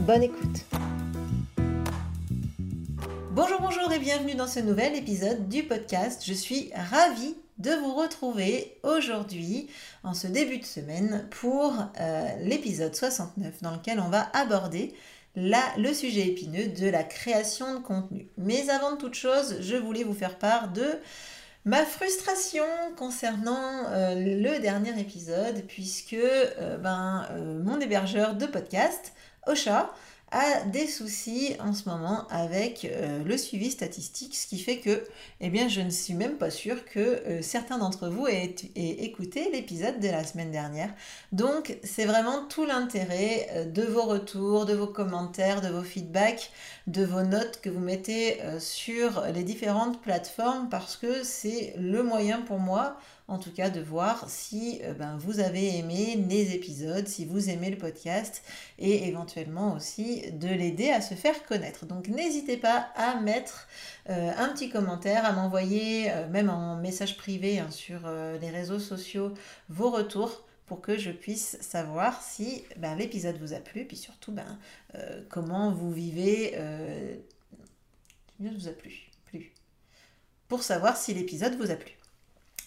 Bonne écoute. Bonjour, bonjour et bienvenue dans ce nouvel épisode du podcast. Je suis ravie de vous retrouver aujourd'hui en ce début de semaine pour euh, l'épisode 69 dans lequel on va aborder le sujet épineux de la création de contenu. Mais avant de toute chose, je voulais vous faire part de ma frustration concernant euh, le dernier épisode puisque euh, ben, mon hébergeur de podcast, Ocha, a des soucis en ce moment avec euh, le suivi statistique, ce qui fait que eh je ne suis même pas sûre que euh, certains d'entre vous aient, écouté l'épisode de la semaine dernière. Donc c'est vraiment tout l'intérêt euh, de vos retours, de vos commentaires, de vos feedbacks, de vos notes que vous mettez sur les différentes plateformes parce que c'est le moyen pour moi en tout cas de voir si euh, ben, vous avez aimé les épisodes, si vous aimez le podcast et éventuellement aussi de l'aider à se faire connaître. Donc n'hésitez pas à mettre euh, un petit commentaire, à m'envoyer euh, même en message privé hein, sur les réseaux sociaux vos retours pour que je puisse savoir si ben, l'épisode vous a plu, puis surtout ben, comment vous vivez. vous a plu, plu. Pour savoir si l'épisode vous a plu.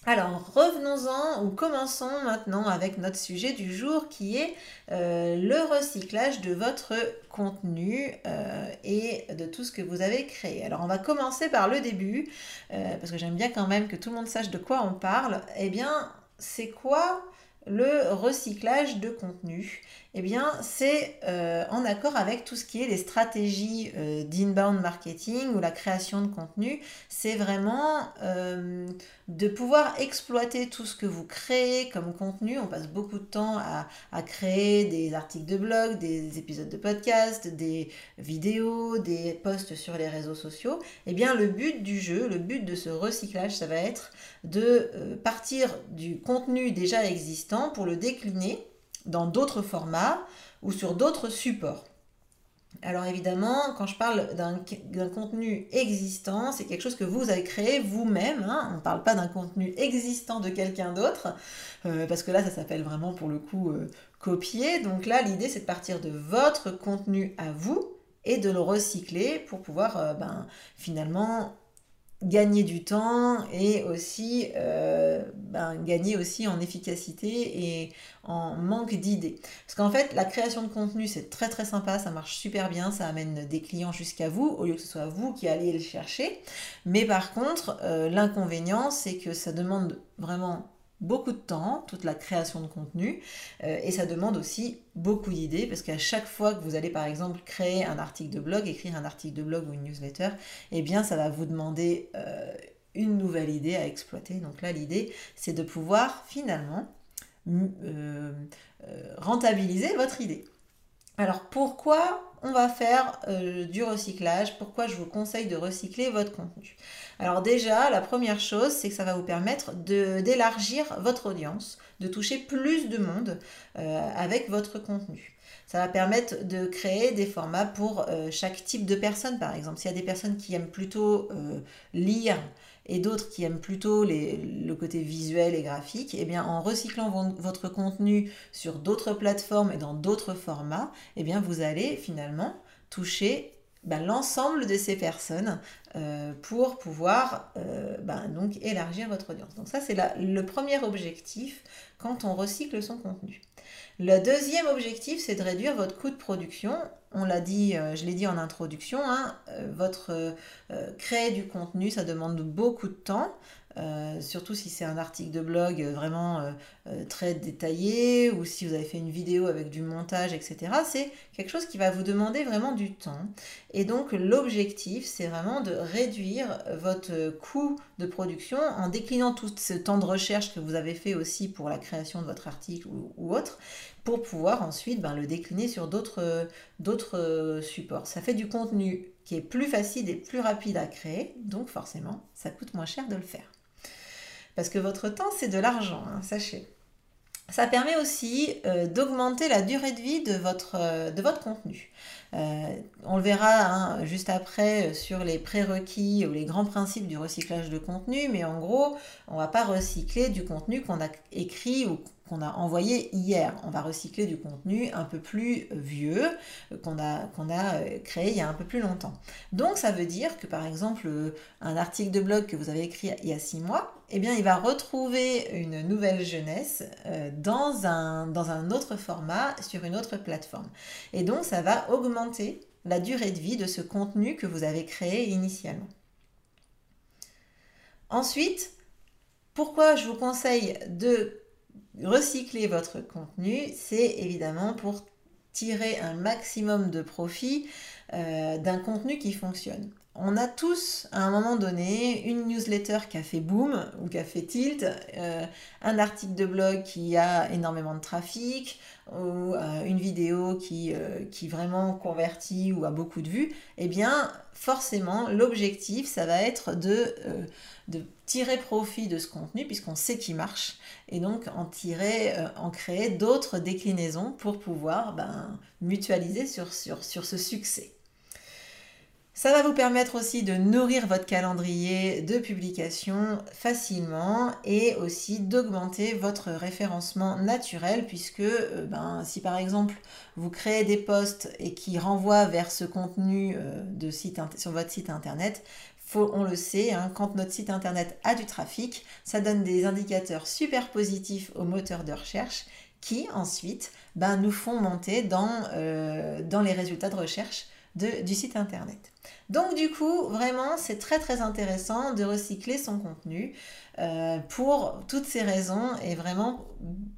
Alors revenons-en ou commençons maintenant avec notre sujet du jour qui est euh, le recyclage de votre contenu euh, et de tout ce que vous avez créé. Alors on va commencer par le début euh, parce que j'aime bien quand même que tout le monde sache de quoi on parle. Eh bien c'est quoi le recyclage de contenu? Eh bien, c'est euh, en accord avec tout ce qui est les stratégies euh, d'inbound marketing ou la création de contenu. C'est vraiment euh, de pouvoir exploiter tout ce que vous créez comme contenu. On passe beaucoup de temps à, à, créer des articles de blog, des épisodes de podcast, des vidéos, des posts sur les réseaux sociaux. Eh bien, le but du jeu, le but de ce recyclage, ça va être de partir du contenu déjà existant pour le décliner dans d'autres formats ou sur d'autres supports. Alors évidemment, quand je parle d'un contenu existant, c'est quelque chose que vous avez créé vous-même. Hein. On ne parle pas d'un contenu existant de quelqu'un d'autre, euh, parce que là, ça s'appelle vraiment pour le coup euh, copier. Donc là, l'idée, c'est de partir de votre contenu à vous et de le recycler pour pouvoir euh, ben, finalement gagner du temps et aussi euh, ben, gagner aussi en efficacité et en manque d'idées. Parce qu'en fait, la création de contenu, c'est très très sympa, ça marche super bien, ça amène des clients jusqu'à vous, au lieu que ce soit vous qui allez le chercher. Mais par contre, euh, l'inconvénient, c'est que ça demande vraiment beaucoup de temps, toute la création de contenu, euh, et ça demande aussi beaucoup d'idées, parce qu'à chaque fois que vous allez par exemple créer un article de blog, écrire un article de blog ou une newsletter, eh bien ça va vous demander euh, une nouvelle idée à exploiter. Donc là l'idée c'est de pouvoir finalement euh, rentabiliser votre idée. Alors pourquoi on va faire du recyclage Pourquoi je vous conseille de recycler votre contenu? Alors déjà, la première chose, c'est que ça va vous permettre d'élargir votre audience, de toucher plus de monde euh, avec votre contenu. Ça va permettre de créer des formats pour euh, chaque type de personne, par exemple. S'il y a des personnes qui aiment plutôt euh, lire et d'autres qui aiment plutôt le côté visuel et graphique, eh bien en recyclant votre contenu sur d'autres plateformes et dans d'autres formats, eh bien vous allez finalement toucher ben, l'ensemble de ces personnes euh, pour pouvoir euh, donc élargir votre audience. Donc ça, c'est le premier objectif quand on recycle son contenu. Le deuxième objectif, c'est de réduire votre coût de production. On l'a dit, euh, je l'ai dit en introduction, hein, votre créer du contenu, ça demande beaucoup de temps. Euh, surtout si c'est un article de blog vraiment euh, euh, très détaillé ou si vous avez fait une vidéo avec du montage, etc. C'est quelque chose qui va vous demander vraiment du temps. Et donc l'objectif, c'est vraiment de réduire votre coût de production en déclinant tout ce temps de recherche que vous avez fait aussi pour la création de votre article ou, autre, pour pouvoir ensuite ben, le décliner sur d'autres supports. Ça fait du contenu qui est plus facile et plus rapide à créer, donc forcément, ça coûte moins cher de le faire. Parce que votre temps, c'est de l'argent, hein, sachez. Ça permet aussi euh, d'augmenter la durée de vie de votre, euh, de votre contenu. Euh, on le verra hein, juste après sur les prérequis ou les grands principes du recyclage de contenu, mais en gros, on ne va pas recycler du contenu qu'on a écrit ou qu'on a envoyé hier. On va recycler du contenu un peu plus vieux, qu'on a, qu'on a créé il y a un peu plus longtemps. Donc ça veut dire que par exemple, un article de blog que vous avez écrit il y a six mois, eh bien, il va retrouver une nouvelle jeunesse euh, dans, un, dans un autre format, sur une autre plateforme. Et donc, ça va augmenter la durée de vie de ce contenu que vous avez créé initialement. Ensuite, pourquoi je vous conseille de recycler votre contenu, c'est évidemment pour tirer un maximum de profit euh, d'un contenu qui fonctionne. On a tous, à un moment donné, une newsletter qui a fait boom ou qui a fait tilt, euh, un article de blog qui a énormément de trafic, ou euh, une vidéo qui, qui vraiment convertit ou a beaucoup de vues. Eh bien, forcément, l'objectif, ça va être de, tirer profit de ce contenu puisqu'on sait qu'il marche et donc en euh, créer d'autres déclinaisons pour pouvoir ben, mutualiser sur ce succès. Ça va vous permettre aussi de nourrir votre calendrier de publication facilement et aussi d'augmenter votre référencement naturel puisque euh, ben, si par exemple vous créez des posts et qui renvoient vers ce contenu euh, de site, sur votre site internet, on le sait, hein, quand notre site internet a du trafic, ça donne des indicateurs super positifs aux moteurs de recherche qui ensuite ben, nous font monter dans, euh, dans les résultats de recherche du site internet. Donc du coup, vraiment, c'est très très intéressant de recycler son contenu euh, pour toutes ces raisons et vraiment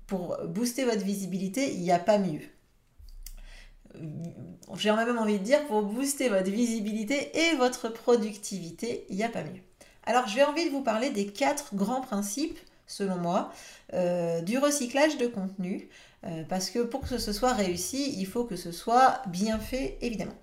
pour booster votre visibilité, il n'y a pas mieux j'ai même envie de dire, pour booster votre visibilité et votre productivité, il n'y a pas mieux. Alors, je vais envie de vous parler des quatre grands principes, selon moi, euh, du recyclage de contenu. Euh, parce que pour que ce soit réussi, il faut que ce soit bien fait, évidemment.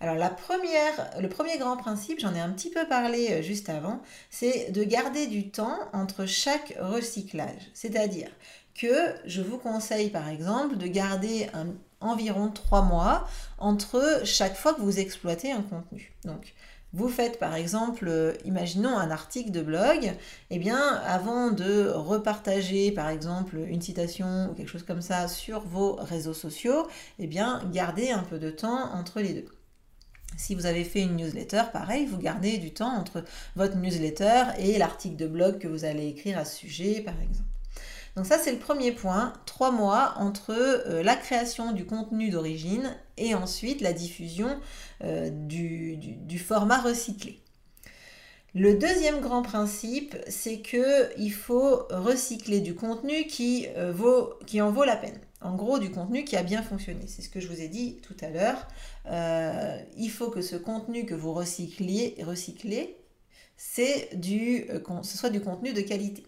Alors la première, le premier grand principe, j'en ai un petit peu parlé euh, juste avant, c'est de garder du temps entre chaque recyclage. C'est-à-dire que je vous conseille par exemple de garder environ trois mois entre chaque fois que vous exploitez un contenu. Donc, vous faites par exemple, euh, imaginons un article de blog, et eh bien avant de repartager par exemple une citation ou quelque chose comme ça sur vos réseaux sociaux, eh bien gardez un peu de temps entre les deux. Si vous avez fait une newsletter, pareil, vous gardez du temps entre votre newsletter et l'article de blog que vous allez écrire à ce sujet, par exemple. Donc ça, c'est le premier point, trois mois entre euh, la création du contenu d'origine et ensuite la diffusion euh, du, format recyclé. Le deuxième grand principe, c'est qu'il faut recycler du contenu qui, euh, qui en vaut la peine. En gros, du contenu qui a bien fonctionné. C'est ce que je vous ai dit tout à l'heure. il faut que ce contenu que vous recycliez, recyclez, c'est ce soit du contenu de qualité.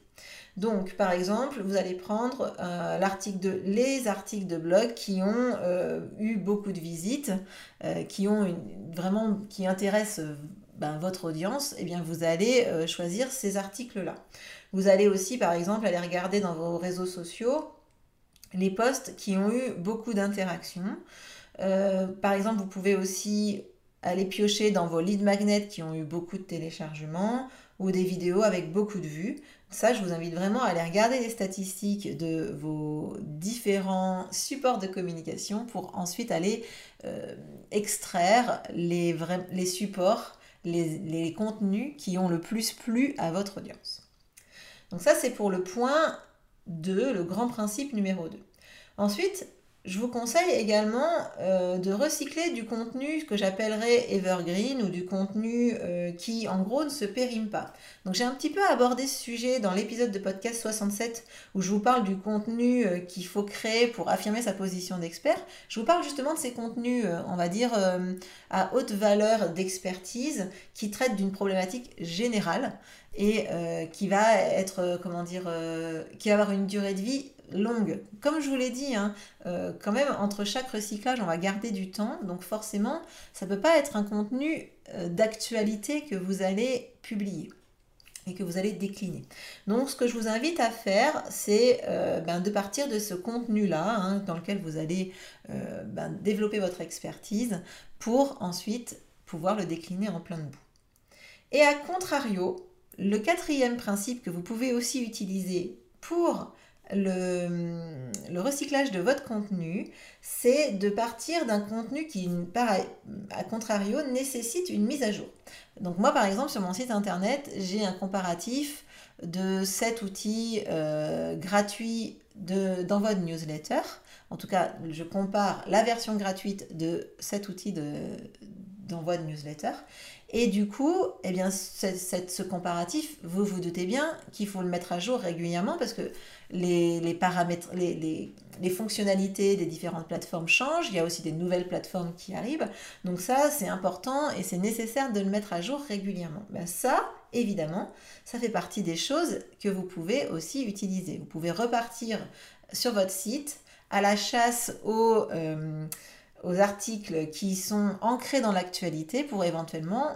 Donc, par exemple, vous allez prendre euh, les articles de blog qui ont euh, eu beaucoup de visites, euh, qui ont vraiment qui intéressent ben, votre audience. Et eh bien, vous allez choisir ces articles-là. Vous allez aussi, par exemple, aller regarder dans vos réseaux sociaux les posts qui ont eu beaucoup d'interactions. par exemple, vous pouvez aussi aller piocher dans vos lead magnets qui ont eu beaucoup de téléchargements des vidéos avec beaucoup de vues. Ça, je vous invite vraiment à aller regarder les statistiques de vos différents supports de communication pour ensuite aller euh, extraire les, les supports, les, les contenus qui ont le plus plu à votre audience. Donc ça, c'est pour le point 2, le grand principe numéro 2. Ensuite, je vous conseille également euh, de recycler du contenu que j'appellerais evergreen ou du contenu euh, qui en gros ne se périme pas. Donc j'ai un petit peu abordé ce sujet dans l'épisode de podcast 67 où je vous parle du contenu euh, qu'il faut créer pour affirmer sa position d'expert. Je vous parle justement de ces contenus, on va dire, à haute valeur d'expertise qui traitent d'une problématique générale et qui va être, comment dire, qui va avoir une durée de vie longue. Comme je vous l'ai dit, hein, euh, quand même, entre chaque recyclage, on va garder du temps. Donc forcément, ça ne peut pas être un contenu euh, d'actualité que vous allez publier et que vous allez décliner. Donc ce que je vous invite à faire, c'est euh, ben, de partir de ce contenu-là, hein, dans lequel vous allez ben, développer votre expertise, pour ensuite pouvoir le décliner en plein de bout. Et à contrario, le quatrième principe que vous pouvez aussi utiliser pour le, recyclage de votre contenu, c'est de partir d'un contenu qui, à contrario, nécessite une mise à jour. Donc moi, par exemple, sur mon site internet, j'ai un comparatif de 7 outils euh, gratuits de, newsletter. En tout cas, je compare la version gratuite de 7 outils d'envoi de, newsletter. Et du coup, eh bien, ce comparatif, vous vous doutez bien qu'il faut le mettre à jour régulièrement parce que les, paramètres, les, fonctionnalités des différentes plateformes changent, il y a aussi des nouvelles plateformes qui arrivent. Donc ça, c'est important et c'est nécessaire de le mettre à jour régulièrement. Ben ça, évidemment, ça fait partie des choses que vous pouvez aussi utiliser. Vous pouvez repartir sur votre site à la chasse aux, euh, aux articles qui sont ancrés dans l'actualité pour éventuellement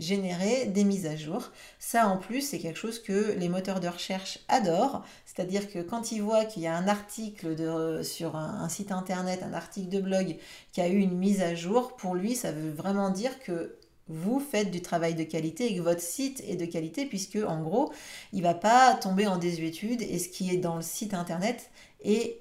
générer des mises à jour. Ça en plus, c'est quelque chose que les moteurs de recherche adorent. C'est-à-dire que quand ils voient qu'il y a un article de, sur un, site internet, un article de blog qui a eu une mise à jour, pour lui, ça veut vraiment dire que vous faites du travail de qualité et que votre site est de qualité puisque en gros, il va pas tomber en désuétude et ce qui est dans le site internet est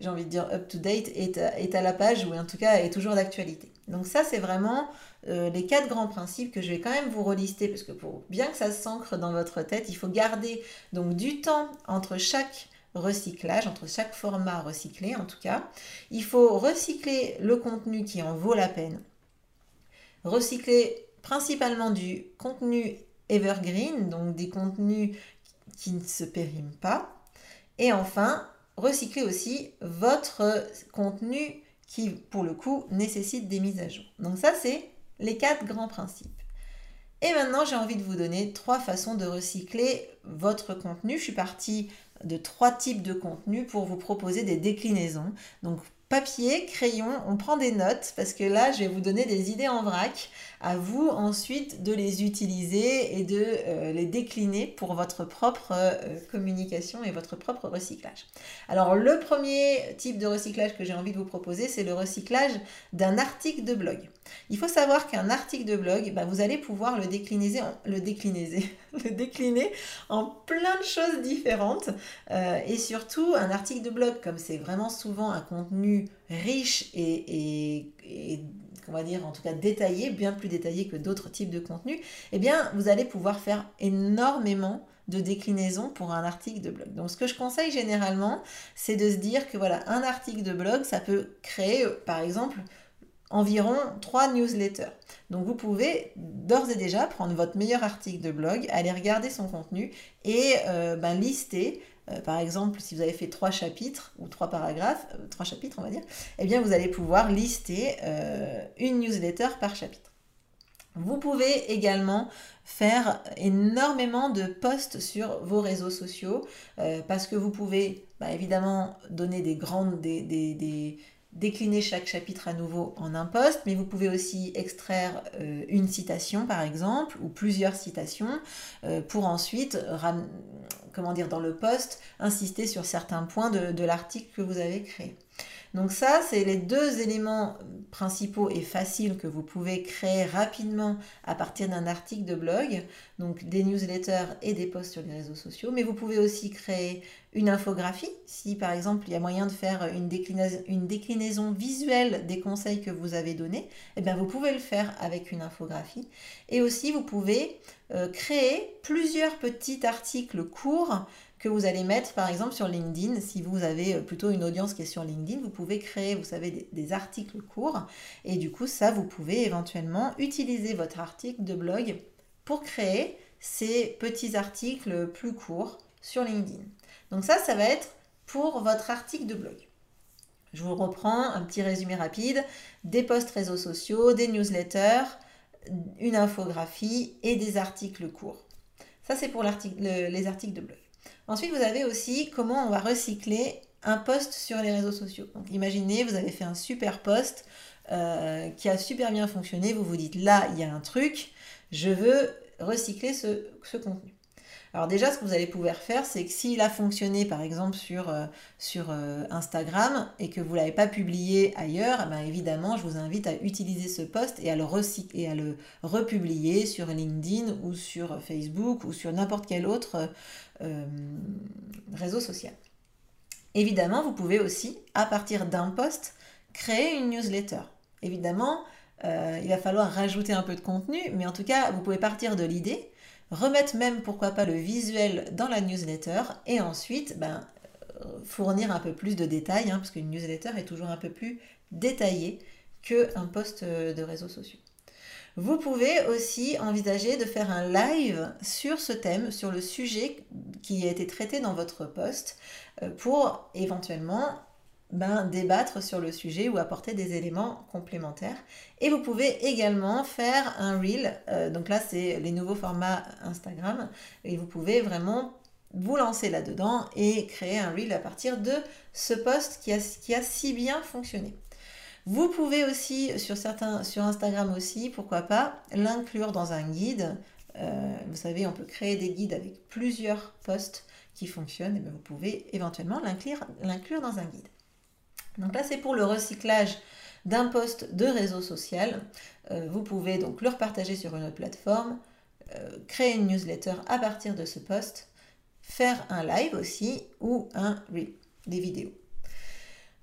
j'ai envie de dire up to date, est à, est à la page ou en tout cas est toujours d'actualité. Donc ça, c'est vraiment euh, les quatre grands principes que je vais quand même vous relister parce que pour bien que ça s'ancre dans votre tête, il faut garder donc du temps entre chaque recyclage, entre chaque format recyclé en tout cas. Il faut recycler le contenu qui en vaut la peine. Recycler principalement du contenu evergreen, donc des contenus qui ne se périment pas. Et enfin, recycler aussi votre contenu qui, pour le coup, nécessite des mises à jour. Donc ça, c'est les quatre grands principes. Et maintenant, j'ai envie de vous donner trois façons de recycler votre contenu. Je suis partie de trois types de contenu pour vous proposer des déclinaisons. Donc, papier, crayon, on prend des notes parce que là, je vais vous donner des idées en vrac. À vous ensuite de les utiliser et de euh, les décliner pour votre propre euh, communication et votre propre recyclage. Alors, le premier type de recyclage que j'ai envie de vous proposer, c'est le recyclage d'un article de blog. Il faut savoir qu'un article de blog, bah, vous allez pouvoir le décliner, le décliner, en plein de choses différentes. Euh, et surtout, un article de blog, comme c'est vraiment souvent un contenu riche et, en tout cas détaillé, bien plus détaillé que d'autres types de contenus, eh bien vous allez pouvoir faire énormément de déclinaisons pour un article de blog. Donc ce que je conseille généralement, c'est de se dire que voilà, un article de blog, ça peut créer par exemple environ trois newsletters. Donc vous pouvez d'ores et déjà prendre votre meilleur article de blog, aller regarder son contenu et euh, ben, lister euh, par exemple, si vous avez fait trois chapitres ou trois paragraphes, euh, trois chapitres on va dire, eh bien vous allez pouvoir lister une newsletter par chapitre. Vous pouvez également faire énormément de posts sur vos réseaux sociaux parce que vous pouvez bah, évidemment donner des grandes, des, des décliner chaque chapitre à nouveau en un post, mais vous pouvez aussi extraire euh, une citation par exemple ou plusieurs citations euh, pour ensuite, comment dire, dans le post, insister sur certains points de l'article que vous avez créé. Donc ça, c'est les deux éléments principaux et faciles que vous pouvez créer rapidement à partir d'un article de blog, donc des newsletters et des posts sur les réseaux sociaux. Mais vous pouvez aussi créer une infographie, si par exemple il y a moyen de faire une déclinaison, visuelle des conseils que vous avez donnés, eh bien vous pouvez le faire avec une infographie. Et aussi vous pouvez euh, créer plusieurs petits articles courts que vous allez mettre par exemple sur LinkedIn. Si vous avez euh, plutôt une audience qui est sur LinkedIn, vous pouvez créer, vous savez, des, articles courts. Et du coup, ça, vous pouvez éventuellement utiliser votre article de blog pour créer ces petits articles plus courts sur LinkedIn. Donc ça, ça va être pour votre article de blog. Je vous reprends un petit résumé rapide. Des posts réseaux sociaux, des newsletters, une infographie et des articles courts. Ça, c'est pour les articles de blog. Ensuite, vous avez aussi comment on va recycler un post sur les réseaux sociaux. Donc, imaginez, vous avez fait un super post euh, qui a super bien fonctionné. Vous vous dites, là, il y a un truc, je veux recycler ce contenu. Alors déjà, ce que vous allez pouvoir faire, c'est que s'il a fonctionné par exemple sur, euh, euh, Instagram et que vous ne l'avez pas publié ailleurs, eh ben, évidemment, je vous invite à utiliser ce post et à le, et à le republier sur LinkedIn ou sur Facebook ou sur n'importe quel autre euh, réseau social. Évidemment, vous pouvez aussi, à partir d'un post, créer une newsletter. Évidemment, il va falloir rajouter un peu de contenu, mais en tout cas, vous pouvez partir de l'idée remettre même pourquoi pas le visuel dans la newsletter et ensuite ben, fournir un peu plus de détails, hein, parce qu'une newsletter est toujours un peu plus détaillée qu'un post euh, de réseaux sociaux. Vous pouvez aussi envisager de faire un live sur ce thème, sur le sujet qui a été traité dans votre post, euh, pour éventuellement ben, débattre sur le sujet ou apporter des éléments complémentaires. Et vous pouvez également faire un reel. Euh, donc là, c'est les nouveaux formats Instagram. Et vous pouvez vraiment vous lancer là-dedans et créer un reel à partir de ce post qui a, qui a si bien fonctionné. Vous pouvez aussi, sur, certains, sur Instagram aussi, pourquoi pas, l'inclure dans un guide. Euh, vous savez, on peut créer des guides avec plusieurs posts qui fonctionnent. Et vous pouvez éventuellement l'inclure dans un guide. Donc là, c'est pour le recyclage d'un post de réseau social. Euh, vous pouvez donc le repartager sur une autre plateforme, euh, créer une newsletter à partir de ce post, faire un live aussi ou un reel, des vidéos.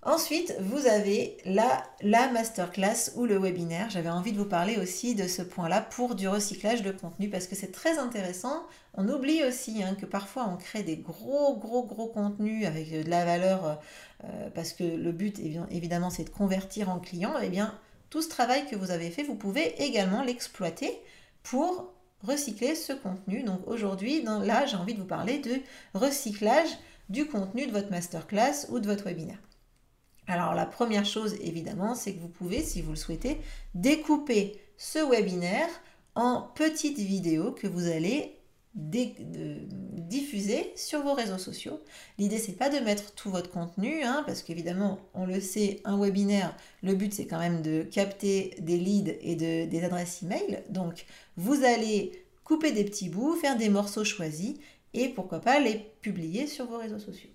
Ensuite, vous avez la, la masterclass ou le webinaire. J'avais envie de vous parler aussi de ce point-là pour du recyclage de contenu parce que c'est très intéressant. On oublie aussi hein, que parfois on crée des gros, gros, gros contenus avec de la valeur euh, parce que le but, évidemment, c'est de convertir en client. Eh bien, tout ce travail que vous avez fait, vous pouvez également l'exploiter pour recycler ce contenu. Donc aujourd'hui, là, j'ai envie de vous parler de recyclage du contenu de votre masterclass ou de votre webinaire. Alors la première chose évidemment, c'est que vous pouvez, si vous le souhaitez, découper ce webinaire en petites vidéos que vous allez diffuser sur vos réseaux sociaux. L'idée c'est pas de mettre tout votre contenu, hein, parce qu'évidemment on le sait, un webinaire, le but c'est quand même de capter des leads et des adresses email. Donc vous allez couper des petits bouts, faire des morceaux choisis et pourquoi pas les publier sur vos réseaux sociaux.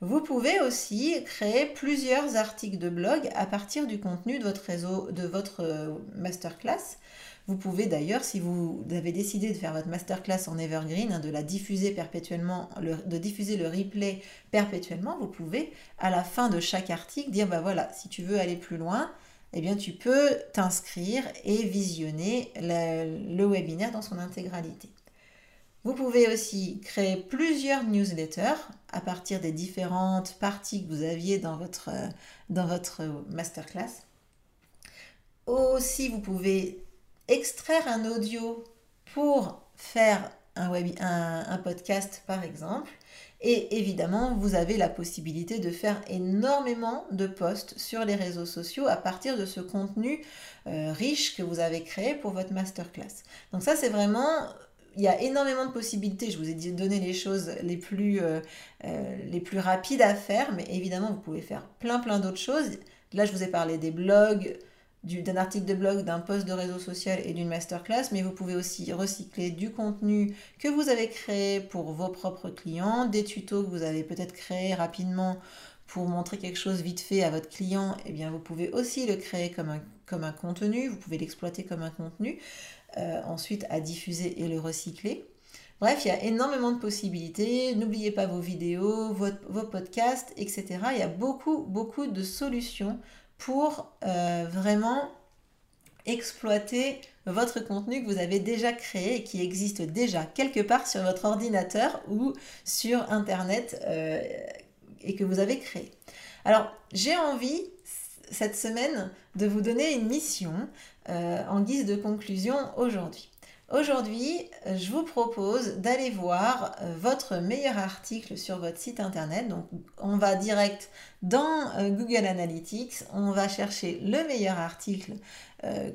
Vous pouvez aussi créer plusieurs articles de blog à partir du contenu de votre réseau, de votre euh, masterclass. Vous pouvez d'ailleurs, si vous avez décidé de faire votre masterclass en evergreen, hein, de la diffuser perpétuellement, de diffuser le replay perpétuellement, vous pouvez à la fin de chaque article dire bah voilà, si tu veux aller plus loin, eh bien tu peux t'inscrire et visionner le webinaire dans son intégralité. Vous pouvez aussi créer plusieurs newsletters à partir des différentes parties que vous aviez dans votre, dans votre masterclass. Aussi, vous pouvez extraire un audio pour faire un, web, un, podcast, par exemple. Et évidemment, vous avez la possibilité de faire énormément de posts sur les réseaux sociaux à partir de ce contenu euh, riche que vous avez créé pour votre masterclass. Donc ça, c'est vraiment il y a énormément de possibilités. Je vous ai donné les choses les plus, euh, euh, les plus rapides à faire, mais évidemment, vous pouvez faire plein, plein d'autres choses. Là, je vous ai parlé des blogs, d'un article de blog, d'un post de réseau social et d'une masterclass, mais vous pouvez aussi recycler du contenu que vous avez créé pour vos propres clients, des tutos que vous avez peut-être créés rapidement pour montrer quelque chose vite fait à votre client, eh bien vous pouvez aussi le créer comme un, comme un contenu, vous pouvez l'exploiter comme un contenu. Euh, ensuite à diffuser et le recycler. Bref, il y a énormément de possibilités. N'oubliez pas vos vidéos, vos, podcasts, etc. Il y a beaucoup, beaucoup de solutions pour euh, vraiment exploiter votre contenu que vous avez déjà créé et qui existe déjà quelque part sur votre ordinateur ou sur Internet euh, et que vous avez créé. Alors, j'ai envie cette semaine de vous donner une mission euh, en guise de conclusion aujourd'hui. Aujourd'hui, je vous propose d'aller voir euh, votre meilleur article sur votre site internet. Donc, on va direct dans euh, Google Analytics, on va chercher le meilleur article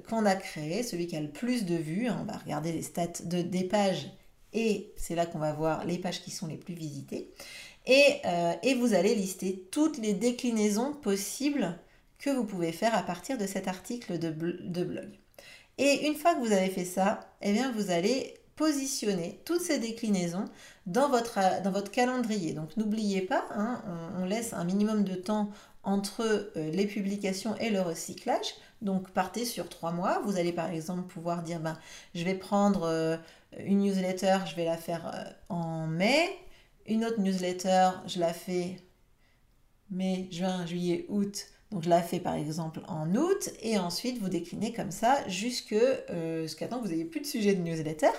qu'on a créé, celui qui a le plus de vues. On va regarder les stats de, des pages et c'est là qu'on va voir les pages qui sont les plus visitées. Et, et vous allez lister toutes les déclinaisons possibles que vous pouvez faire à partir de cet article de, blog. Et une fois que vous avez fait ça, eh bien vous allez positionner toutes ces déclinaisons dans votre, dans votre calendrier. Donc n'oubliez pas, hein, on, laisse un minimum de temps entre euh, les publications et le recyclage. Donc partez sur trois mois. Vous allez par exemple pouvoir dire, ben, je vais prendre euh, une newsletter, je vais la faire euh, en mai. Une autre newsletter, je la fais mai, juin, juillet, août. Donc je la fais par exemple en août et ensuite vous déclinez comme ça euh, jusqu'à temps que vous n'ayez plus de sujet de newsletter.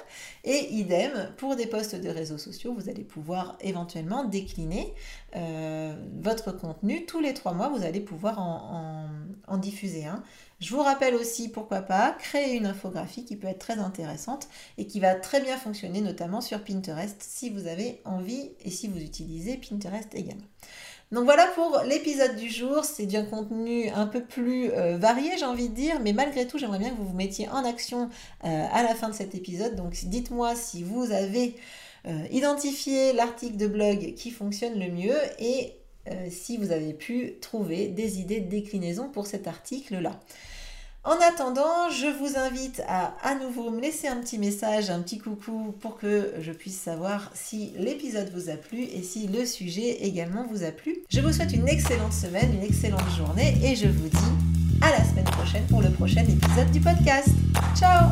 Et idem pour des posts de réseaux sociaux, vous allez pouvoir éventuellement décliner euh, votre contenu. Tous les trois mois, vous allez pouvoir en, en diffuser un. Je vous rappelle aussi, pourquoi pas, créer une infographie qui peut être très intéressante et qui va très bien fonctionner notamment sur Pinterest si vous avez envie et si vous utilisez Pinterest également. Donc voilà pour l'épisode du jour. C'est du contenu un peu plus euh, varié, j'ai envie de dire, mais malgré tout, j'aimerais bien que vous vous mettiez en action euh, à la fin de cet épisode. Donc dites-moi si vous avez euh, identifié l'article de blog qui fonctionne le mieux et si vous avez pu trouver des idées de déclinaison pour cet article-là. En attendant, je vous invite à à nouveau me laisser un petit message, un petit coucou pour que je puisse savoir si l'épisode vous a plu et si le sujet également vous a plu. Je vous souhaite une excellente semaine, une excellente journée et je vous dis à la semaine prochaine pour le prochain épisode du podcast. Ciao